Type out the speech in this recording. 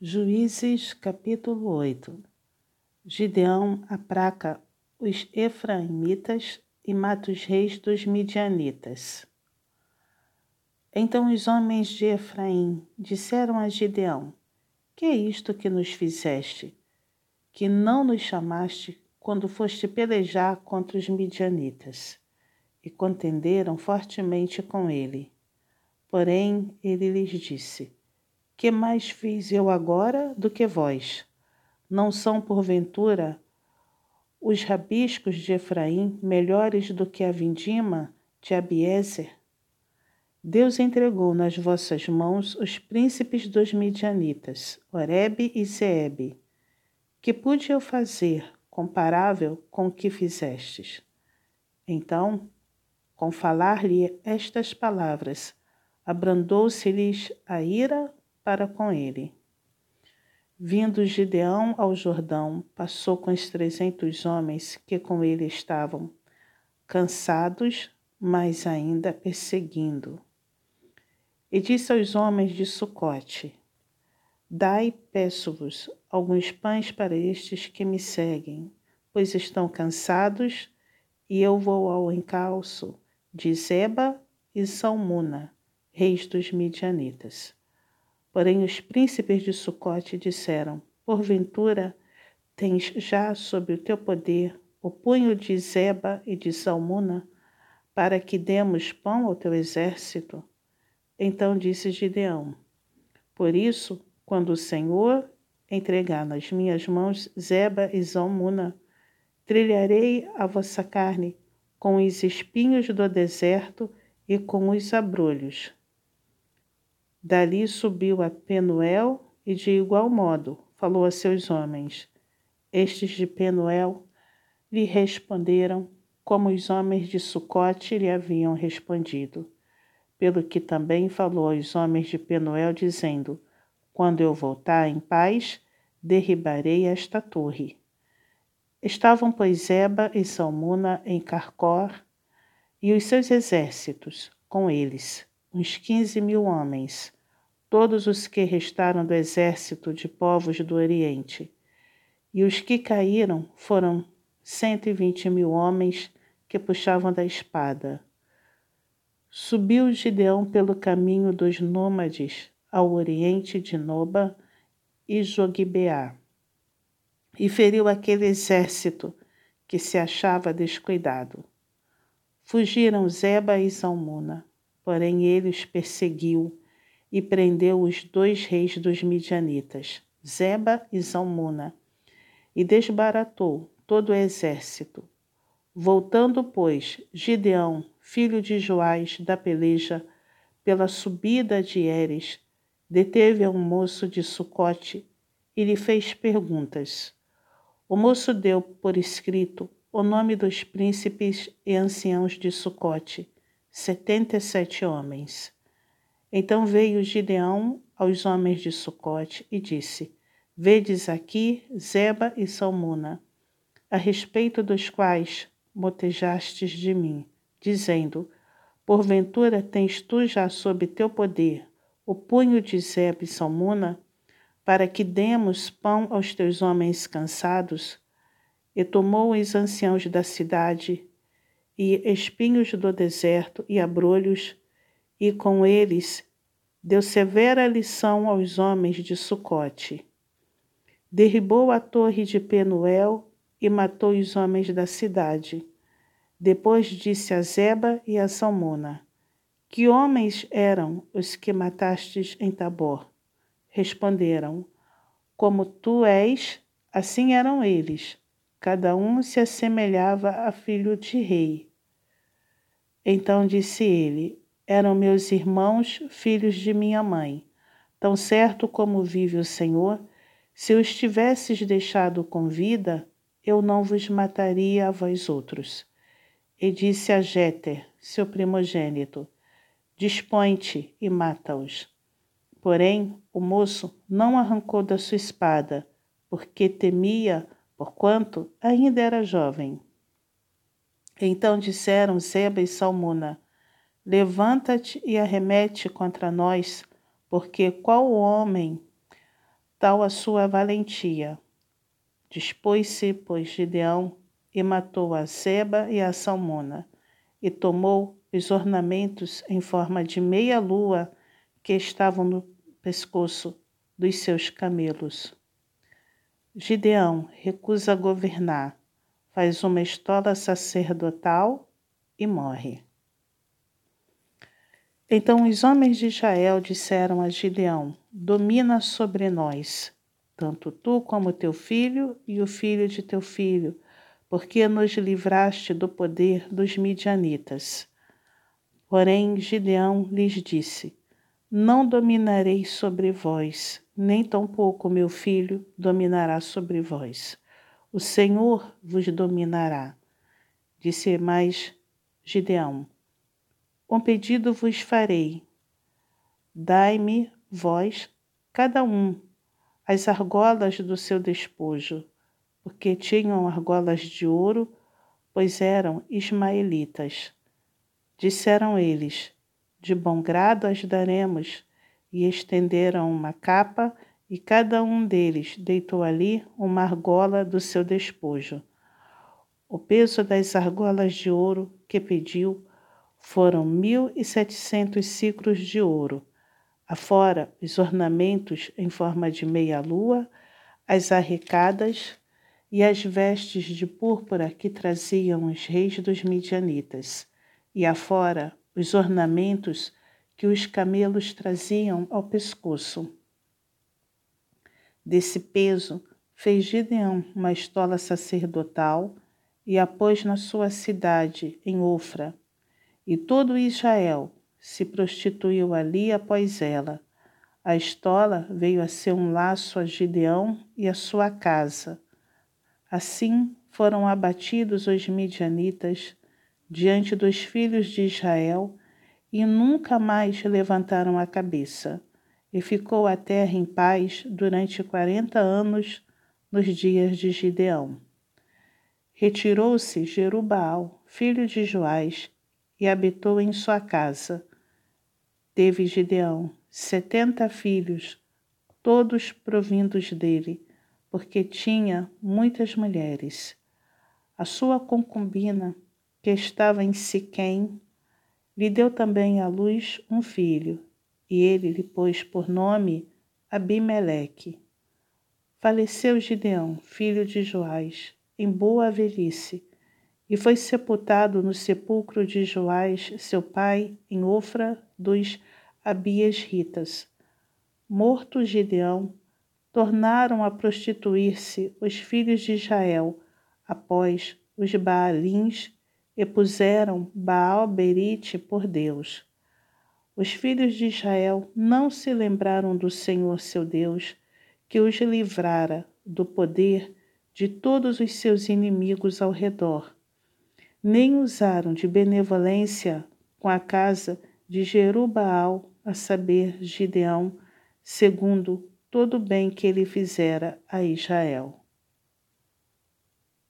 Juízes capítulo 8 Gideão apraca os efraimitas e mata os reis dos midianitas. Então os homens de Efraim disseram a Gideão: Que é isto que nos fizeste? Que não nos chamaste quando foste pelejar contra os midianitas? E contenderam fortemente com ele. Porém, ele lhes disse: que mais fiz eu agora do que vós? Não são, porventura, os rabiscos de Efraim melhores do que a vindima de Abiezer? Deus entregou nas vossas mãos os príncipes dos midianitas, Oreb e Zeeb. Que pude eu fazer comparável com o que fizestes? Então, com falar-lhe estas palavras, abrandou-se-lhes a ira para com ele. Vindo Gideão ao Jordão, passou com os trezentos homens que com ele estavam, cansados, mas ainda perseguindo. E disse aos homens de Sucote: Dai, peço-vos, alguns pães para estes que me seguem, pois estão cansados, e eu vou ao encalço de Zeba e Salmuna, reis dos midianitas. Porém os príncipes de Sucote disseram: Porventura tens já sob o teu poder o punho de Zeba e de Salmuna, para que demos pão ao teu exército? Então disse Gideão: Por isso, quando o Senhor entregar nas minhas mãos Zeba e Salmuna, trilharei a vossa carne com os espinhos do deserto e com os abrolhos. Dali subiu a Penuel e, de igual modo, falou a seus homens. Estes de Penuel lhe responderam como os homens de Sucote lhe haviam respondido. Pelo que também falou aos homens de Penuel, dizendo: Quando eu voltar em paz, derribarei esta torre. Estavam, pois, Eba e Salmuna em Carcor, e os seus exércitos com eles, uns quinze mil homens, todos os que restaram do exército de povos do Oriente. E os que caíram foram cento e vinte mil homens que puxavam da espada. Subiu Gideão pelo caminho dos nômades ao oriente de Noba e Jogibeá, e feriu aquele exército que se achava descuidado. Fugiram Zeba e Salmuna, porém ele os perseguiu e prendeu os dois reis dos midianitas, Zeba e Zalmuna, e desbaratou todo o exército. Voltando, pois, Gideão, filho de Joás, da peleja, pela subida de Eres, deteve um moço de Sucote e lhe fez perguntas. O moço deu por escrito o nome dos príncipes e anciãos de Sucote, setenta e sete homens. Então veio Gideão aos homens de Sucote e disse: Vedes aqui Zeba e Salmuna, a respeito dos quais motejastes de mim, dizendo: Porventura tens tu já sob teu poder o punho de Zeba e Salmuna, para que demos pão aos teus homens cansados? E tomou os anciãos da cidade, e espinhos do deserto, e abrolhos, e com eles deu severa lição aos homens de Sucote. Derribou a torre de Penuel e matou os homens da cidade. Depois disse a Zeba e a Salmona: Que homens eram os que matastes em Tabor? Responderam: Como tu és, assim eram eles. Cada um se assemelhava a filho de rei. Então disse ele: eram meus irmãos, filhos de minha mãe. Tão certo como vive o Senhor, se os tivesses deixado com vida, eu não vos mataria a vós outros. E disse a Jéter, seu primogênito: Dispõe-te e mata-os. Porém, o moço não arrancou da sua espada, porque temia, porquanto ainda era jovem. Então disseram Zeba e Salmuna: Levanta-te e arremete contra nós, porque qual homem tal a sua valentia. Dispôs-se, pois, Gideão e matou a Zeba e a Salmona, e tomou os ornamentos em forma de meia-lua que estavam no pescoço dos seus camelos. Gideão recusa governar, faz uma estola sacerdotal e morre. Então os homens de Israel disseram a Gideão: Domina sobre nós, tanto tu como teu filho e o filho de teu filho, porque nos livraste do poder dos midianitas. Porém, Gideão lhes disse: Não dominarei sobre vós, nem tampouco meu filho dominará sobre vós. O Senhor vos dominará. Disse mais Gideão: Um pedido vos farei. Dai-me, vós, cada um, as argolas do seu despojo porque tinham argolas de ouro, pois eram ismaelitas. Disseram eles: De bom grado as daremos, e estenderam uma capa, e cada um deles deitou ali uma argola do seu despojo. O peso das argolas de ouro que pediu foram mil e setecentos ciclos de ouro, afora os ornamentos em forma de meia-lua, as arrecadas e as vestes de púrpura que traziam os reis dos midianitas, e afora os ornamentos que os camelos traziam ao pescoço. Desse peso fez Gideão uma estola sacerdotal e a pôs na sua cidade, em Ofra. E todo Israel se prostituiu ali após ela. A estola veio a ser um laço a Gideão e a sua casa, Assim foram abatidos os midianitas diante dos filhos de Israel e nunca mais levantaram a cabeça. E ficou a terra em paz durante quarenta anos nos dias de Gideão. Retirou-se Jerubaal, filho de Joás, e habitou em sua casa. Teve Gideão setenta filhos, todos provindos dele porque tinha muitas mulheres. A sua concubina, que estava em Siquém, lhe deu também à luz um filho, e ele lhe pôs por nome Abimeleque. Faleceu Gideão, filho de Joás, em boa velhice, e foi sepultado no sepulcro de Joás, seu pai, em Ofra dos Abias Ritas. Morto Gideão, tornaram a prostituir-se os filhos de Israel após os Baalins e puseram Baal-Berite por Deus. Os filhos de Israel não se lembraram do Senhor seu Deus, que os livrara do poder de todos os seus inimigos ao redor, nem usaram de benevolência com a casa de Jerubaal, a saber, Gideão, segundo todo o bem que ele fizera a Israel.